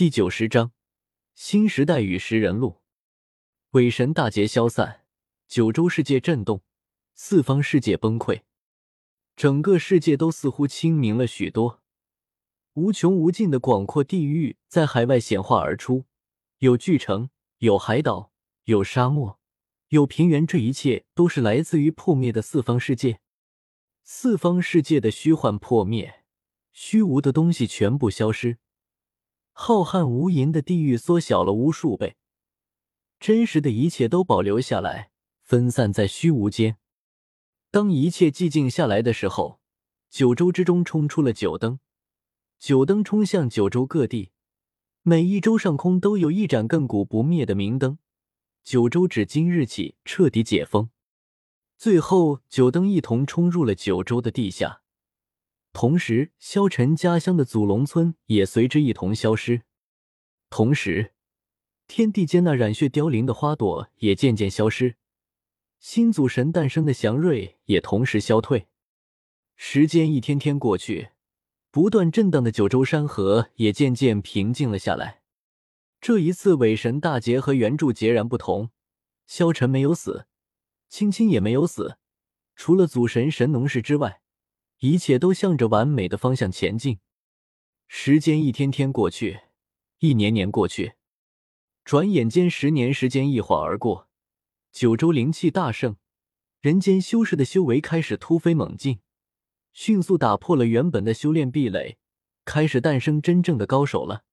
第九十章新时代与食人录。伪神大劫消散，九州世界震动，四方世界崩溃，整个世界都似乎清明了许多。无穷无尽的广阔地域在海外显化而出，有巨城，有海岛，有沙漠，有平原，这一切都是来自于破灭的四方世界。四方世界的虚幻破灭，虚无的东西全部消失。浩瀚无垠的地域缩小了无数倍，真实的一切都保留下来，分散在虚无间。当一切寂静下来的时候，九州之中冲出了九灯，九灯冲向九州各地，每一州上空都有一盏亘古不灭的明灯。九州指今日起彻底解封，最后九灯一同冲入了九州的地下。同时，萧晨家乡的祖龙村也随之一同消失。同时，天地间那染血凋零的花朵也渐渐消失，新祖神诞生的祥瑞也同时消退。时间一天天过去，不断震荡的九州山河也渐渐平静了下来。这一次伪神大劫和原著截然不同，萧晨没有死，青青也没有死，除了祖神神农氏之外。一切都向着完美的方向前进。时间一天天过去，一年年过去，转眼间十年时间一晃而过。九州灵气大盛，人间修士的修为开始突飞猛进，迅速打破了原本的修炼壁垒，开始诞生真正的高手了。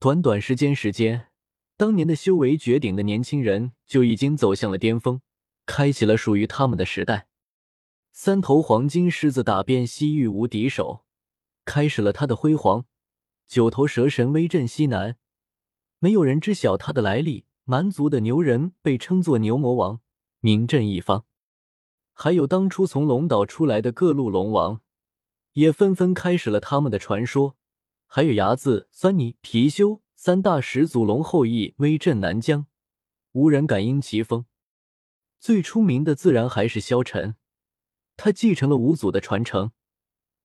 短短时间时间，当年的修为绝顶的年轻人就已经走向了巅峰，开启了属于他们的时代。三头黄金狮子打遍西域无敌手，开始了他的辉煌。九头蛇神威震西南，没有人知晓他的来历。蛮族的牛人被称作牛魔王，名震一方。还有当初从龙岛出来的各路龙王，也纷纷开始了他们的传说。还有牙子、酸泥、貔貅三大始祖龙后裔威震南疆，无人敢应其风。最出名的自然还是萧晨。他继承了五祖的传承，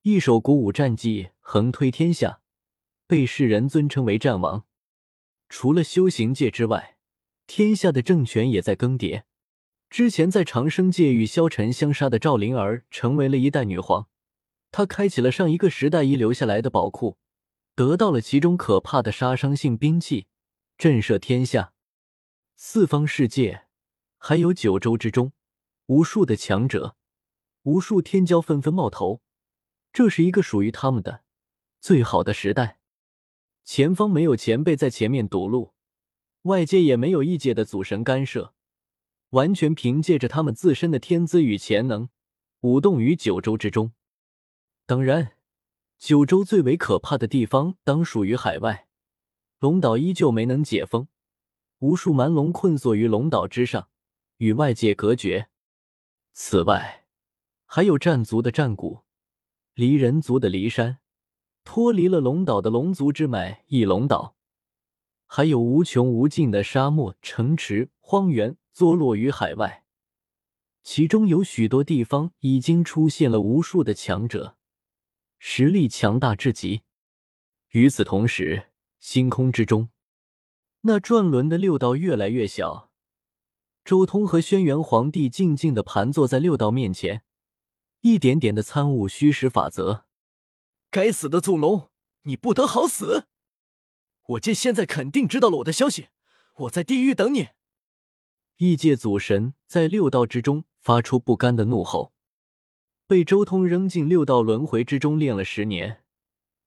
一手鼓舞战绩，横推天下，被世人尊称为战王。除了修行界之外，天下的政权也在更迭。之前在长生界与萧晨相杀的赵灵儿，成为了一代女皇。她开启了上一个时代遗留下来的宝库，得到了其中可怕的杀伤性兵器，震慑天下。四方世界，还有九州之中，无数的强者。无数天骄纷纷冒头，这是一个属于他们的最好的时代。前方没有前辈在前面堵路，外界也没有异界的祖神干涉，完全凭借着他们自身的天资与潜能，舞动于九州之中。当然，九州最为可怕的地方当属于海外，龙岛依旧没能解封，无数蛮龙困锁于龙岛之上，与外界隔绝。此外，还有战族的战鼓，离人族的离山，脱离了龙岛的龙族之脉翼龙岛，还有无穷无尽的沙漠、城池、荒原坐落于海外，其中有许多地方已经出现了无数的强者，实力强大至极。与此同时，星空之中，那转轮的六道越来越小，周通和轩辕皇帝静静的盘坐在六道面前。一点点的参悟虚实法则。该死的祖龙，你不得好死！我见现在肯定知道了我的消息，我在地狱等你。异界祖神在六道之中发出不甘的怒吼。被周通扔进六道轮回之中练了十年，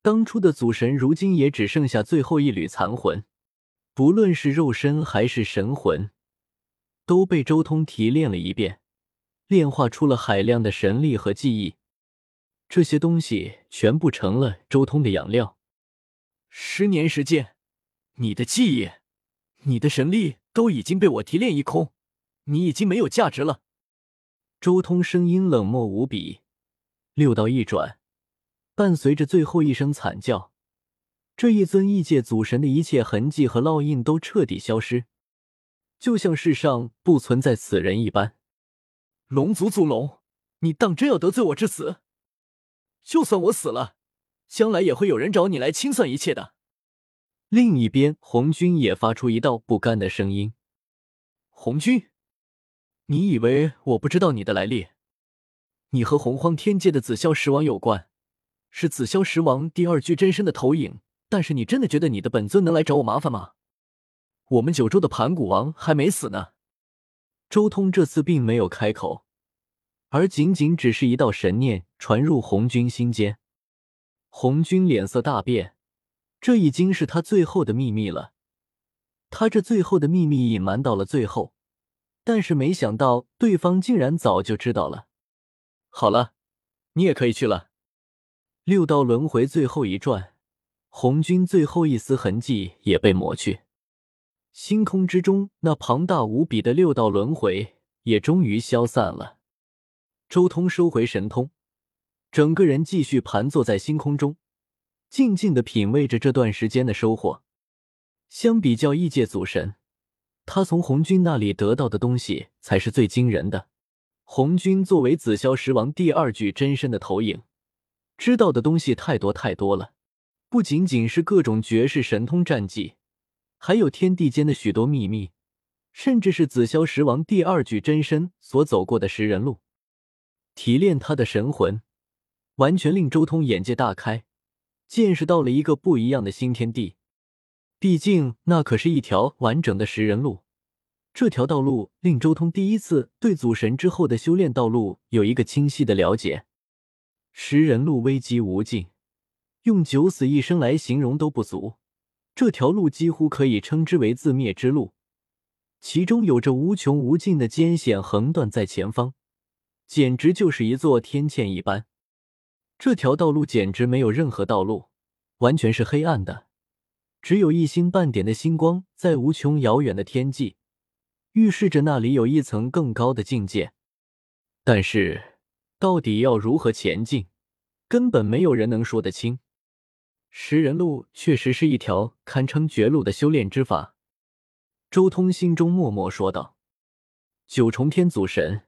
当初的祖神如今也只剩下最后一缕残魂，不论是肉身还是神魂，都被周通提炼了一遍。炼化出了海量的神力和记忆，这些东西全部成了周通的养料。十年时间，你的记忆、你的神力都已经被我提炼一空，你已经没有价值了。周通声音冷漠无比，六道一转，伴随着最后一声惨叫，这一尊异界祖神的一切痕迹和烙印都彻底消失，就像世上不存在此人一般。龙族祖龙，你当真要得罪我至死？就算我死了，将来也会有人找你来清算一切的。另一边，红军也发出一道不甘的声音：“红军，你以为我不知道你的来历？你和洪荒天界的紫霄石王有关，是紫霄石王第二具真身的投影。但是你真的觉得你的本尊能来找我麻烦吗？我们九州的盘古王还没死呢。”周通这次并没有开口，而仅仅只是一道神念传入红军心间。红军脸色大变。这已经是他最后的秘密了，他这最后的秘密隐瞒到了最后，但是没想到对方竟然早就知道了。好了，你也可以去了。六道轮回最后一转，红军最后一丝痕迹也被抹去，星空之中那庞大无比的六道轮回也终于消散了。周通收回神通，整个人继续盘坐在星空中。静静的品味着这段时间的收获。相比较异界祖神，他从红军那里得到的东西才是最惊人的。红军作为紫霄石王第二具真身的投影，知道的东西太多太多了，不仅仅是各种绝世神通战技，还有天地间的许多秘密，甚至是紫霄石王第二具真身所走过的食人路。提炼他的神魂，完全令周通眼界大开。见识到了一个不一样的新天地，毕竟那可是一条完整的食人路。这条道路令周通第一次对祖神之后的修炼道路有一个清晰的了解。食人路危机无尽，用九死一生来形容都不足。这条路几乎可以称之为自灭之路，其中有着无穷无尽的艰险横断在前方，简直就是一座天堑一般。这条道路简直没有任何道路，完全是黑暗的，只有一星半点的星光在无穷遥远的天际，预示着那里有一层更高的境界。但是，到底要如何前进，根本没有人能说得清。食人路确实是一条堪称绝路的修炼之法，周通心中默默说道：“九重天祖神。”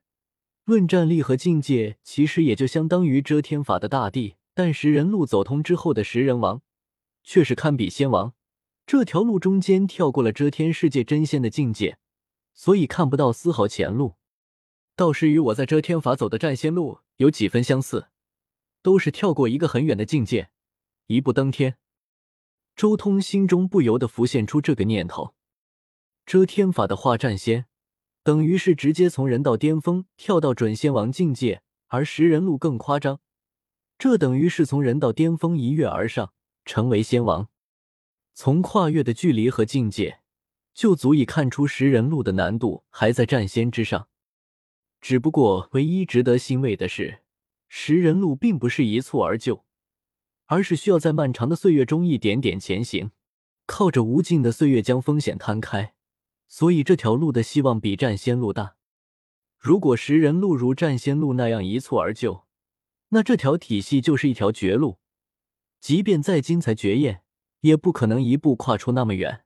论战力和境界，其实也就相当于遮天法的大帝。但食人路走通之后的食人王，却是堪比仙王。这条路中间跳过了遮天世界真仙的境界，所以看不到丝毫前路。倒是与我在遮天法走的战仙路有几分相似，都是跳过一个很远的境界，一步登天。周通心中不由得浮现出这个念头：遮天法的化战仙。等于是直接从人道巅峰跳到准仙王境界，而食人路更夸张，这等于是从人道巅峰一跃而上，成为仙王。从跨越的距离和境界，就足以看出食人路的难度还在战仙之上。只不过，唯一值得欣慰的是，食人路并不是一蹴而就，而是需要在漫长的岁月中一点点前行，靠着无尽的岁月将风险摊开。所以这条路的希望比占仙路大。如果食人路如占仙路那样一蹴而就，那这条体系就是一条绝路，即便再精彩绝艳，也不可能一步跨出那么远。